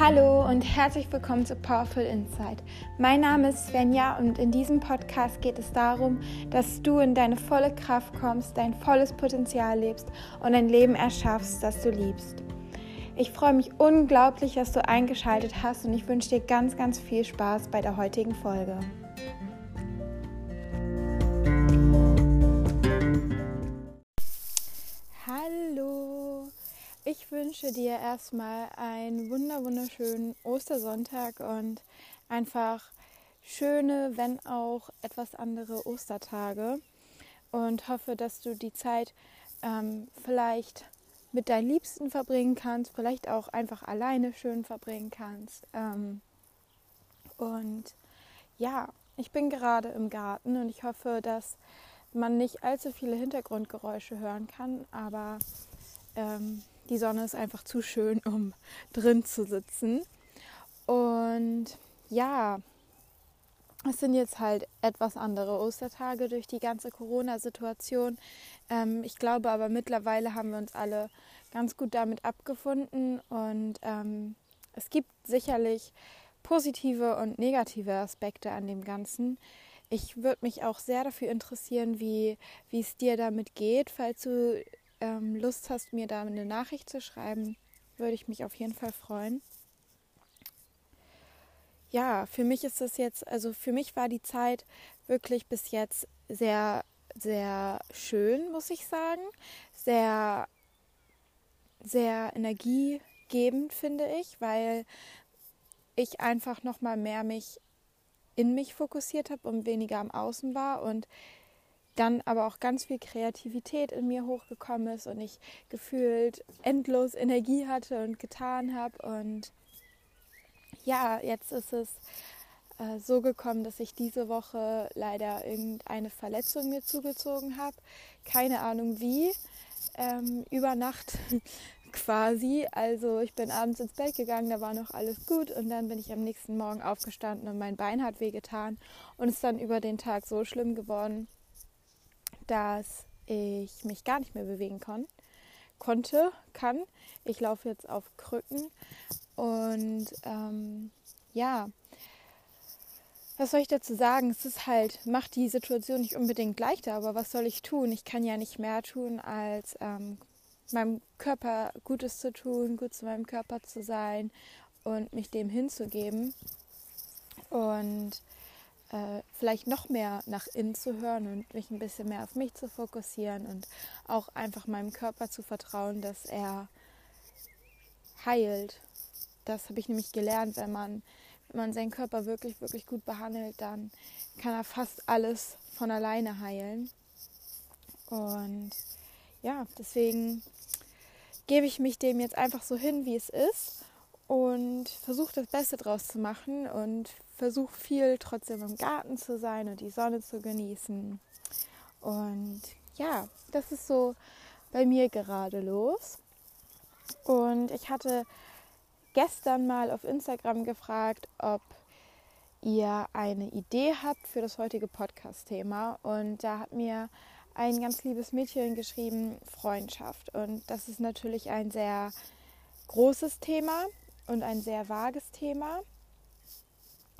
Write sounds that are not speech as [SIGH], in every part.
Hallo und herzlich willkommen zu Powerful Insight. Mein Name ist Svenja und in diesem Podcast geht es darum, dass du in deine volle Kraft kommst, dein volles Potenzial lebst und ein Leben erschaffst, das du liebst. Ich freue mich unglaublich, dass du eingeschaltet hast und ich wünsche dir ganz, ganz viel Spaß bei der heutigen Folge. Ich wünsche dir erstmal einen wunder wunderschönen Ostersonntag und einfach schöne, wenn auch etwas andere Ostertage und hoffe, dass du die Zeit ähm, vielleicht mit deinen Liebsten verbringen kannst, vielleicht auch einfach alleine schön verbringen kannst. Ähm, und ja, ich bin gerade im Garten und ich hoffe, dass man nicht allzu viele Hintergrundgeräusche hören kann, aber ähm, die Sonne ist einfach zu schön, um [LAUGHS] drin zu sitzen. Und ja, es sind jetzt halt etwas andere Ostertage durch die ganze Corona-Situation. Ähm, ich glaube aber mittlerweile haben wir uns alle ganz gut damit abgefunden und ähm, es gibt sicherlich positive und negative Aspekte an dem Ganzen. Ich würde mich auch sehr dafür interessieren, wie, wie es dir damit geht, falls du ähm, Lust hast, mir da eine Nachricht zu schreiben, würde ich mich auf jeden Fall freuen. Ja, für mich ist das jetzt, also für mich war die Zeit wirklich bis jetzt sehr, sehr schön, muss ich sagen. Sehr, sehr energiegebend, finde ich, weil ich einfach nochmal mehr mich in mich fokussiert habe und weniger am Außen war und dann aber auch ganz viel Kreativität in mir hochgekommen ist und ich gefühlt endlos Energie hatte und getan habe. Und ja, jetzt ist es äh, so gekommen, dass ich diese Woche leider irgendeine Verletzung mir zugezogen habe. Keine Ahnung wie. Ähm, über Nacht [LAUGHS] quasi. Also ich bin abends ins Bett gegangen, da war noch alles gut und dann bin ich am nächsten Morgen aufgestanden und mein Bein hat wehgetan und ist dann über den Tag so schlimm geworden, dass ich mich gar nicht mehr bewegen kann, konnte, kann. Ich laufe jetzt auf Krücken und ähm, ja, was soll ich dazu sagen? Es ist halt, macht die Situation nicht unbedingt leichter, aber was soll ich tun? Ich kann ja nicht mehr tun, als ähm, meinem Körper Gutes zu tun, gut zu meinem Körper zu sein und mich dem hinzugeben. Und äh, vielleicht noch mehr nach innen zu hören und mich ein bisschen mehr auf mich zu fokussieren und auch einfach meinem Körper zu vertrauen, dass er heilt. Das habe ich nämlich gelernt, wenn man, wenn man seinen Körper wirklich, wirklich gut behandelt, dann kann er fast alles von alleine heilen. Und ja, deswegen gebe ich mich dem jetzt einfach so hin, wie es ist und versuche das Beste draus zu machen und versuche viel trotzdem im Garten zu sein und die Sonne zu genießen. Und ja, das ist so bei mir gerade los. Und ich hatte gestern mal auf Instagram gefragt, ob ihr eine Idee habt für das heutige Podcast-Thema. Und da hat mir ein ganz liebes Mädchen geschrieben, Freundschaft. Und das ist natürlich ein sehr großes Thema und ein sehr vages Thema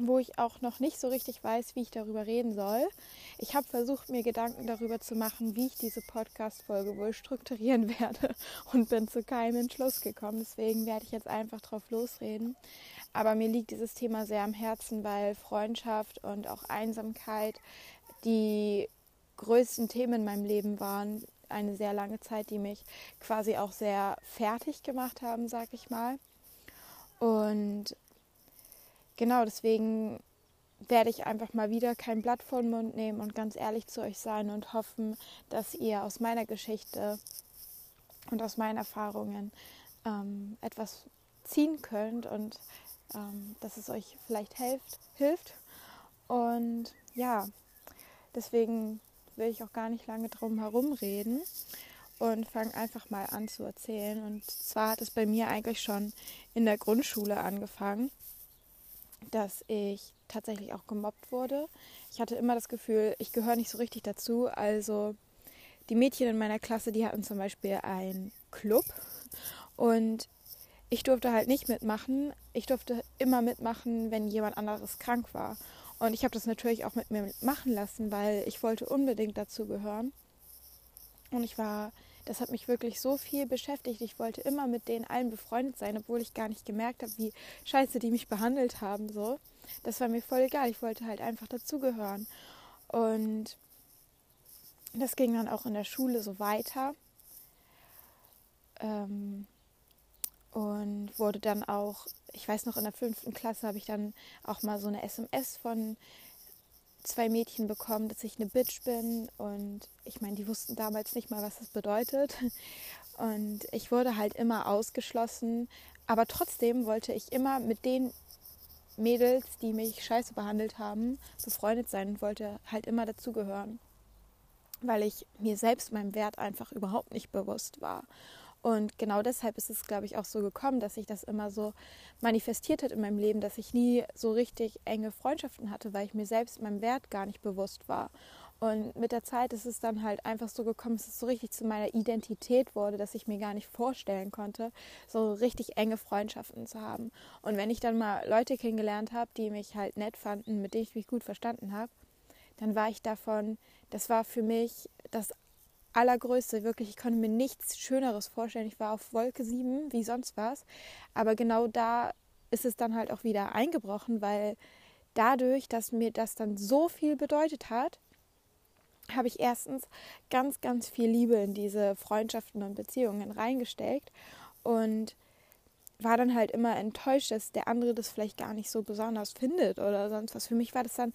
wo ich auch noch nicht so richtig weiß, wie ich darüber reden soll. Ich habe versucht, mir Gedanken darüber zu machen, wie ich diese Podcast-Folge wohl strukturieren [LAUGHS] werde und bin zu keinem Entschluss gekommen. Deswegen werde ich jetzt einfach drauf losreden. Aber mir liegt dieses Thema sehr am Herzen, weil Freundschaft und auch Einsamkeit die größten Themen in meinem Leben waren. Eine sehr lange Zeit, die mich quasi auch sehr fertig gemacht haben, sag ich mal. Und genau deswegen werde ich einfach mal wieder kein Blatt vor den Mund nehmen und ganz ehrlich zu euch sein und hoffen, dass ihr aus meiner Geschichte und aus meinen Erfahrungen ähm, etwas ziehen könnt und ähm, dass es euch vielleicht hilft, hilft. Und ja, deswegen will ich auch gar nicht lange drum herum reden und fange einfach mal an zu erzählen. Und zwar hat es bei mir eigentlich schon in der Grundschule angefangen dass ich tatsächlich auch gemobbt wurde. Ich hatte immer das Gefühl, ich gehöre nicht so richtig dazu. Also die Mädchen in meiner Klasse, die hatten zum Beispiel einen Club und ich durfte halt nicht mitmachen. Ich durfte immer mitmachen, wenn jemand anderes krank war. Und ich habe das natürlich auch mit mir machen lassen, weil ich wollte unbedingt dazu gehören. Und ich war, das hat mich wirklich so viel beschäftigt. Ich wollte immer mit denen allen befreundet sein, obwohl ich gar nicht gemerkt habe, wie scheiße die mich behandelt haben. So, das war mir voll egal. Ich wollte halt einfach dazugehören. Und das ging dann auch in der Schule so weiter. Ähm, und wurde dann auch, ich weiß noch, in der fünften Klasse habe ich dann auch mal so eine SMS von zwei Mädchen bekommen, dass ich eine Bitch bin. Und ich meine, die wussten damals nicht mal, was das bedeutet. [LAUGHS] Und ich wurde halt immer ausgeschlossen. Aber trotzdem wollte ich immer mit den Mädels, die mich scheiße behandelt haben, befreundet sein und wollte halt immer dazugehören. Weil ich mir selbst meinem Wert einfach überhaupt nicht bewusst war. Und genau deshalb ist es, glaube ich, auch so gekommen, dass sich das immer so manifestiert hat in meinem Leben, dass ich nie so richtig enge Freundschaften hatte, weil ich mir selbst meinem Wert gar nicht bewusst war. Und mit der Zeit ist es dann halt einfach so gekommen, dass es so richtig zu meiner Identität wurde, dass ich mir gar nicht vorstellen konnte, so richtig enge Freundschaften zu haben. Und wenn ich dann mal Leute kennengelernt habe, die mich halt nett fanden, mit denen ich mich gut verstanden habe, dann war ich davon, das war für mich das Allergrößte, wirklich, ich konnte mir nichts Schöneres vorstellen. Ich war auf Wolke 7, wie sonst was. Aber genau da ist es dann halt auch wieder eingebrochen, weil dadurch, dass mir das dann so viel bedeutet hat, habe ich erstens ganz, ganz viel Liebe in diese Freundschaften und Beziehungen reingesteckt und war dann halt immer enttäuscht, dass der andere das vielleicht gar nicht so besonders findet oder sonst was. Für mich war das dann,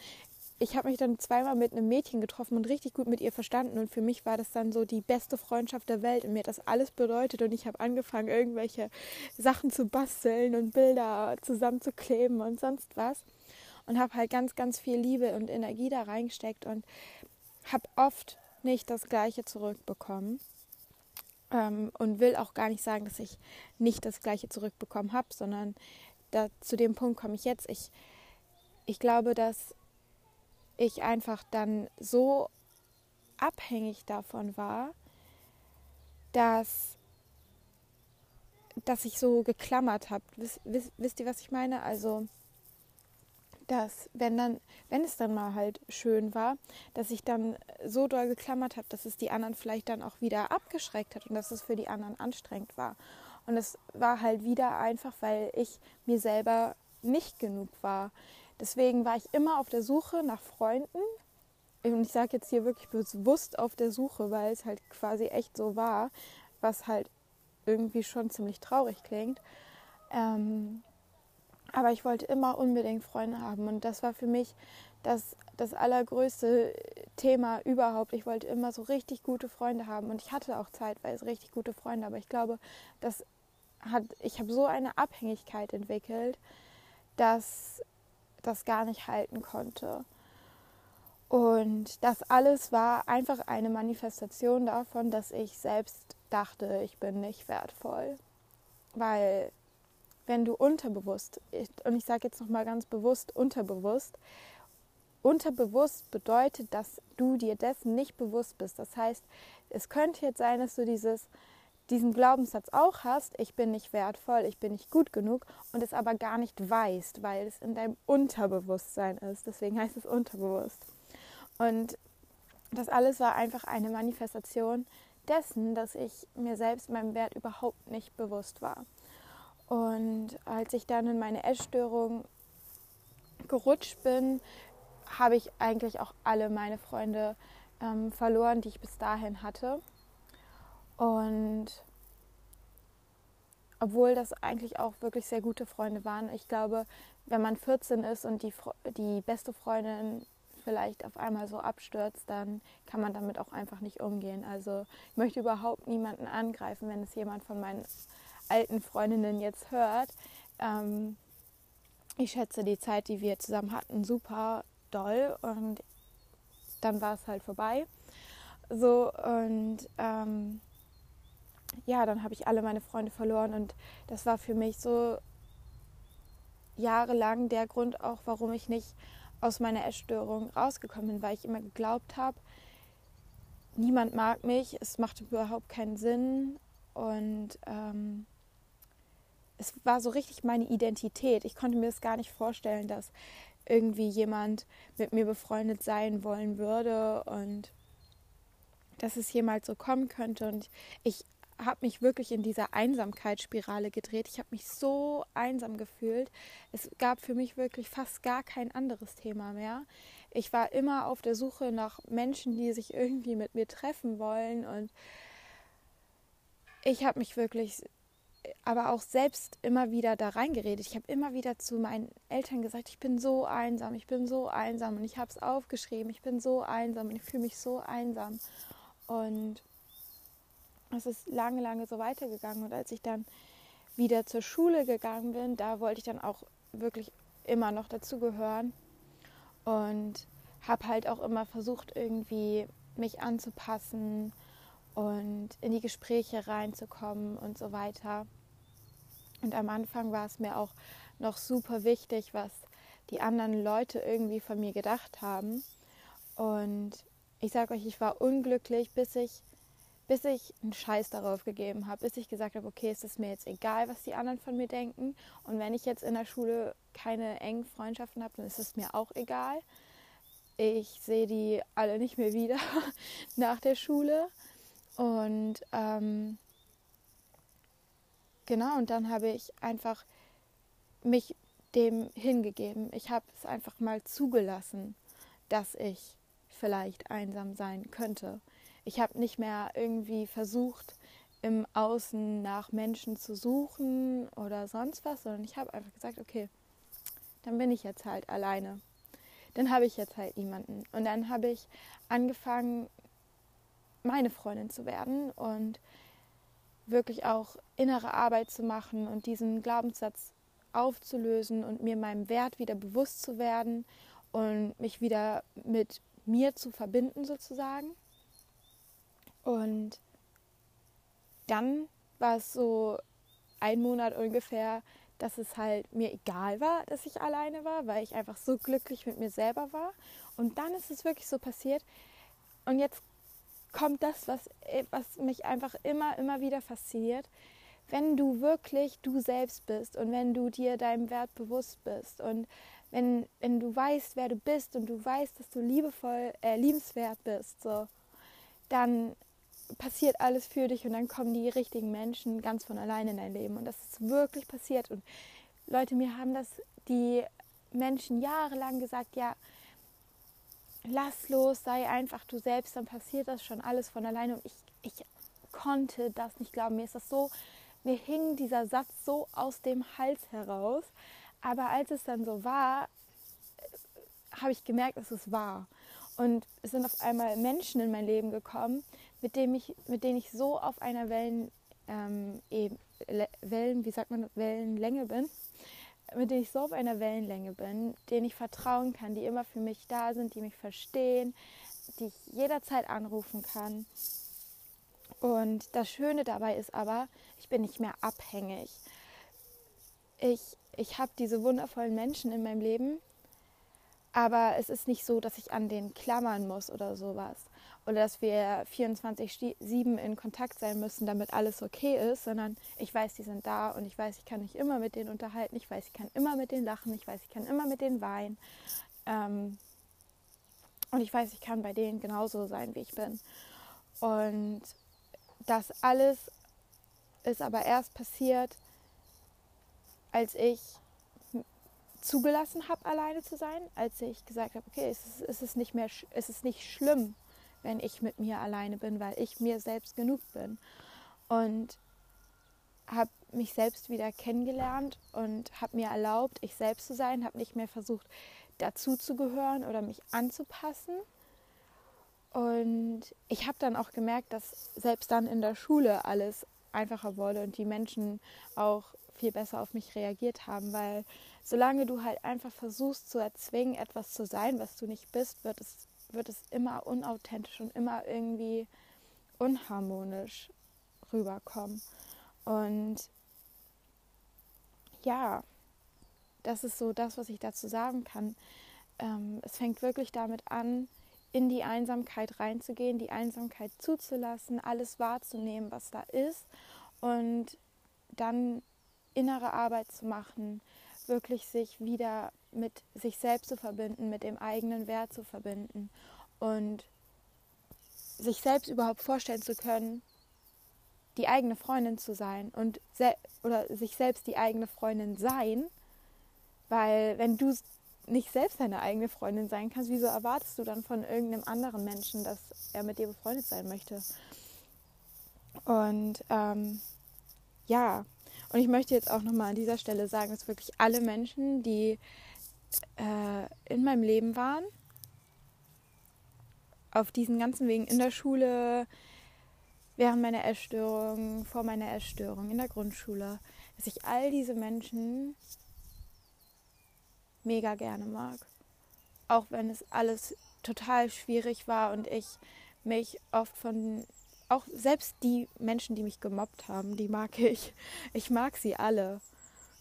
ich habe mich dann zweimal mit einem Mädchen getroffen und richtig gut mit ihr verstanden. Und für mich war das dann so die beste Freundschaft der Welt. Und mir hat das alles bedeutet. Und ich habe angefangen, irgendwelche Sachen zu basteln und Bilder zusammenzukleben und sonst was. Und habe halt ganz, ganz viel Liebe und Energie da reingesteckt und habe oft nicht das Gleiche zurückbekommen. Ähm, und will auch gar nicht sagen, dass ich nicht das Gleiche zurückbekommen habe, sondern da, zu dem Punkt komme ich jetzt. Ich, ich glaube, dass ich einfach dann so abhängig davon war, dass, dass ich so geklammert habe. Wisst, wisst, wisst ihr, was ich meine? Also dass wenn dann, wenn es dann mal halt schön war, dass ich dann so doll geklammert habe, dass es die anderen vielleicht dann auch wieder abgeschreckt hat und dass es für die anderen anstrengend war. Und es war halt wieder einfach, weil ich mir selber nicht genug war. Deswegen war ich immer auf der Suche nach Freunden. Und ich sage jetzt hier wirklich bewusst auf der Suche, weil es halt quasi echt so war, was halt irgendwie schon ziemlich traurig klingt. Ähm, aber ich wollte immer unbedingt Freunde haben und das war für mich das, das allergrößte Thema überhaupt. Ich wollte immer so richtig gute Freunde haben und ich hatte auch zeitweise richtig gute Freunde, aber ich glaube, das hat, ich habe so eine Abhängigkeit entwickelt, dass das gar nicht halten konnte. Und das alles war einfach eine Manifestation davon, dass ich selbst dachte, ich bin nicht wertvoll. Weil wenn du unterbewusst, und ich sage jetzt nochmal ganz bewusst unterbewusst, unterbewusst bedeutet, dass du dir dessen nicht bewusst bist. Das heißt, es könnte jetzt sein, dass du dieses, diesen Glaubenssatz auch hast, ich bin nicht wertvoll, ich bin nicht gut genug und es aber gar nicht weißt, weil es in deinem Unterbewusstsein ist. Deswegen heißt es unterbewusst. Und das alles war einfach eine Manifestation dessen, dass ich mir selbst meinem Wert überhaupt nicht bewusst war. Und als ich dann in meine Essstörung gerutscht bin, habe ich eigentlich auch alle meine Freunde ähm, verloren, die ich bis dahin hatte. Und obwohl das eigentlich auch wirklich sehr gute Freunde waren, ich glaube, wenn man 14 ist und die, die beste Freundin vielleicht auf einmal so abstürzt, dann kann man damit auch einfach nicht umgehen. Also ich möchte überhaupt niemanden angreifen, wenn es jemand von meinen alten Freundinnen jetzt hört. Ähm, ich schätze die Zeit, die wir zusammen hatten, super doll und dann war es halt vorbei. So und ähm, ja, dann habe ich alle meine Freunde verloren und das war für mich so jahrelang der Grund auch, warum ich nicht aus meiner Essstörung rausgekommen bin, weil ich immer geglaubt habe, niemand mag mich, es macht überhaupt keinen Sinn und ähm, es war so richtig meine Identität. Ich konnte mir das gar nicht vorstellen, dass irgendwie jemand mit mir befreundet sein wollen würde und dass es jemals so kommen könnte. Und ich habe mich wirklich in dieser Einsamkeitsspirale gedreht. Ich habe mich so einsam gefühlt. Es gab für mich wirklich fast gar kein anderes Thema mehr. Ich war immer auf der Suche nach Menschen, die sich irgendwie mit mir treffen wollen. Und ich habe mich wirklich aber auch selbst immer wieder da reingeredet. Ich habe immer wieder zu meinen Eltern gesagt, ich bin so einsam, ich bin so einsam und ich habe es aufgeschrieben, ich bin so einsam und ich fühle mich so einsam. Und es ist lange, lange so weitergegangen. Und als ich dann wieder zur Schule gegangen bin, da wollte ich dann auch wirklich immer noch dazugehören und habe halt auch immer versucht, irgendwie mich anzupassen und in die Gespräche reinzukommen und so weiter. Und am Anfang war es mir auch noch super wichtig, was die anderen Leute irgendwie von mir gedacht haben. Und ich sage euch, ich war unglücklich, bis ich, bis ich einen Scheiß darauf gegeben habe, bis ich gesagt habe, okay, es ist mir jetzt egal, was die anderen von mir denken. Und wenn ich jetzt in der Schule keine engen Freundschaften habe, dann ist es mir auch egal. Ich sehe die alle nicht mehr wieder [LAUGHS] nach der Schule. Und ähm, genau, und dann habe ich einfach mich dem hingegeben. Ich habe es einfach mal zugelassen, dass ich vielleicht einsam sein könnte. Ich habe nicht mehr irgendwie versucht, im Außen nach Menschen zu suchen oder sonst was, sondern ich habe einfach gesagt, okay, dann bin ich jetzt halt alleine. Dann habe ich jetzt halt niemanden. Und dann habe ich angefangen, meine Freundin zu werden und wirklich auch innere Arbeit zu machen und diesen Glaubenssatz aufzulösen und mir meinem Wert wieder bewusst zu werden und mich wieder mit mir zu verbinden sozusagen. Und dann war es so ein Monat ungefähr, dass es halt mir egal war, dass ich alleine war, weil ich einfach so glücklich mit mir selber war. Und dann ist es wirklich so passiert. Und jetzt kommt das, was, äh, was mich einfach immer, immer wieder fasziniert. Wenn du wirklich du selbst bist und wenn du dir deinem Wert bewusst bist und wenn, wenn du weißt, wer du bist und du weißt, dass du liebevoll, äh, liebenswert bist, so, dann passiert alles für dich und dann kommen die richtigen Menschen ganz von alleine in dein Leben. Und das ist wirklich passiert. Und Leute, mir haben das die Menschen jahrelang gesagt, ja, lass los, sei einfach du selbst, dann passiert das schon alles von alleine. Und ich, ich konnte das nicht glauben. Mir ist das so, mir hing dieser Satz so aus dem Hals heraus. Aber als es dann so war, habe ich gemerkt, es ist wahr. Und es sind auf einmal Menschen in mein Leben gekommen, mit denen ich, mit denen ich so auf einer Wellen, ähm, Wellen, wie sagt man, Wellenlänge bin, mit denen ich so auf einer Wellenlänge bin, denen ich vertrauen kann, die immer für mich da sind, die mich verstehen, die ich jederzeit anrufen kann. Und das Schöne dabei ist aber, ich bin nicht mehr abhängig. Ich, ich habe diese wundervollen Menschen in meinem Leben, aber es ist nicht so, dass ich an denen klammern muss oder sowas. Oder dass wir 24-7 in Kontakt sein müssen, damit alles okay ist, sondern ich weiß, die sind da und ich weiß, ich kann mich immer mit denen unterhalten. Ich weiß, ich kann immer mit denen lachen. Ich weiß, ich kann immer mit denen weinen. Ähm, und ich weiß, ich kann bei denen genauso sein, wie ich bin. Und das alles ist aber erst passiert, als ich zugelassen habe, alleine zu sein, als ich gesagt habe, okay, es ist, es ist nicht mehr, es ist nicht schlimm, wenn ich mit mir alleine bin, weil ich mir selbst genug bin. Und habe mich selbst wieder kennengelernt und habe mir erlaubt, ich selbst zu sein, habe nicht mehr versucht, dazu zu gehören oder mich anzupassen. Und ich habe dann auch gemerkt, dass selbst dann in der Schule alles einfacher wurde und die Menschen auch viel besser auf mich reagiert haben, weil solange du halt einfach versuchst zu erzwingen, etwas zu sein, was du nicht bist, wird es, wird es immer unauthentisch und immer irgendwie unharmonisch rüberkommen. Und ja, das ist so das, was ich dazu sagen kann. Ähm, es fängt wirklich damit an, in die Einsamkeit reinzugehen, die Einsamkeit zuzulassen, alles wahrzunehmen, was da ist und dann innere Arbeit zu machen, wirklich sich wieder mit sich selbst zu verbinden, mit dem eigenen Wert zu verbinden und sich selbst überhaupt vorstellen zu können, die eigene Freundin zu sein und oder sich selbst die eigene Freundin sein, weil wenn du nicht selbst deine eigene Freundin sein kannst, wieso erwartest du dann von irgendeinem anderen Menschen, dass er mit dir befreundet sein möchte? Und ähm, ja, und ich möchte jetzt auch nochmal an dieser Stelle sagen, dass wirklich alle Menschen, die äh, in meinem Leben waren, auf diesen ganzen Wegen in der Schule, während meiner Essstörung, vor meiner Essstörung, in der Grundschule, dass ich all diese Menschen mega gerne mag. Auch wenn es alles total schwierig war und ich mich oft von, auch selbst die Menschen, die mich gemobbt haben, die mag ich. Ich mag sie alle.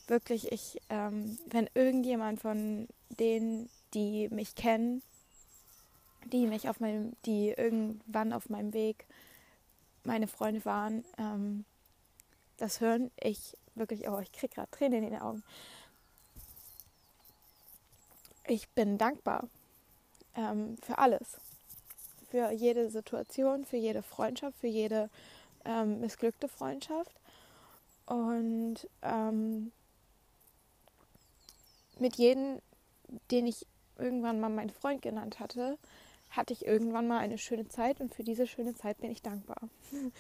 Wirklich, ich, ähm, wenn irgendjemand von denen, die mich kennen, die mich auf meinem, die irgendwann auf meinem Weg meine Freunde waren, ähm, das hören, ich wirklich, oh, ich kriege gerade Tränen in den Augen. Ich bin dankbar ähm, für alles. Für jede Situation, für jede Freundschaft, für jede ähm, missglückte Freundschaft. Und ähm, mit jedem, den ich irgendwann mal meinen Freund genannt hatte, hatte ich irgendwann mal eine schöne Zeit und für diese schöne Zeit bin ich dankbar. [LAUGHS]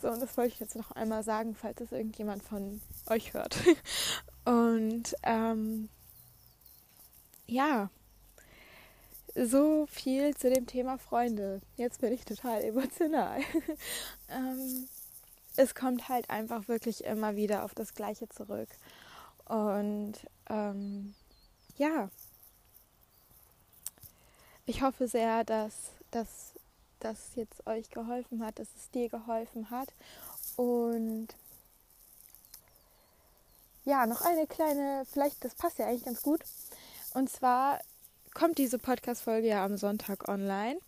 So, und das wollte ich jetzt noch einmal sagen, falls es irgendjemand von euch hört. [LAUGHS] Und ähm, ja, so viel zu dem Thema Freunde. Jetzt bin ich total emotional. [LAUGHS] ähm, es kommt halt einfach wirklich immer wieder auf das Gleiche zurück. Und ähm, ja, ich hoffe sehr, dass das jetzt euch geholfen hat, dass es dir geholfen hat. Und ja, noch eine kleine, vielleicht, das passt ja eigentlich ganz gut. Und zwar kommt diese Podcast-Folge ja am Sonntag online.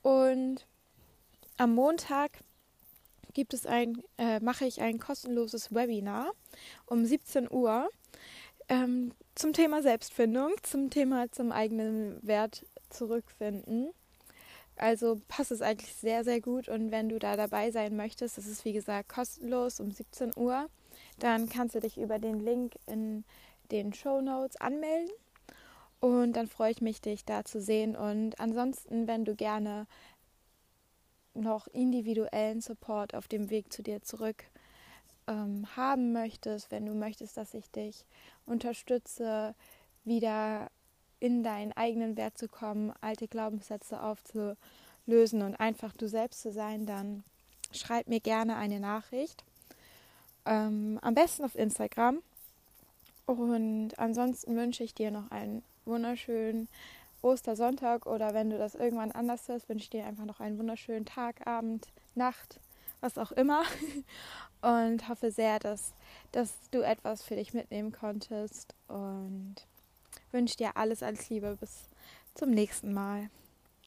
Und am Montag gibt es ein, äh, mache ich ein kostenloses Webinar um 17 Uhr ähm, zum Thema Selbstfindung, zum Thema zum eigenen Wert zurückfinden. Also passt es eigentlich sehr, sehr gut. Und wenn du da dabei sein möchtest, das ist wie gesagt kostenlos um 17 Uhr, dann kannst du dich über den Link in den Show Notes anmelden. Und dann freue ich mich, dich da zu sehen. Und ansonsten, wenn du gerne noch individuellen Support auf dem Weg zu dir zurück ähm, haben möchtest, wenn du möchtest, dass ich dich unterstütze, wieder in deinen eigenen Wert zu kommen, alte Glaubenssätze aufzulösen und einfach du selbst zu sein, dann schreib mir gerne eine Nachricht. Ähm, am besten auf Instagram. Und ansonsten wünsche ich dir noch einen wunderschönen Ostersonntag oder wenn du das irgendwann anders hörst, wünsche ich dir einfach noch einen wunderschönen Tag, Abend, Nacht, was auch immer. [LAUGHS] Und hoffe sehr, dass, dass du etwas für dich mitnehmen konntest. Und wünsche dir alles, alles Liebe. Bis zum nächsten Mal.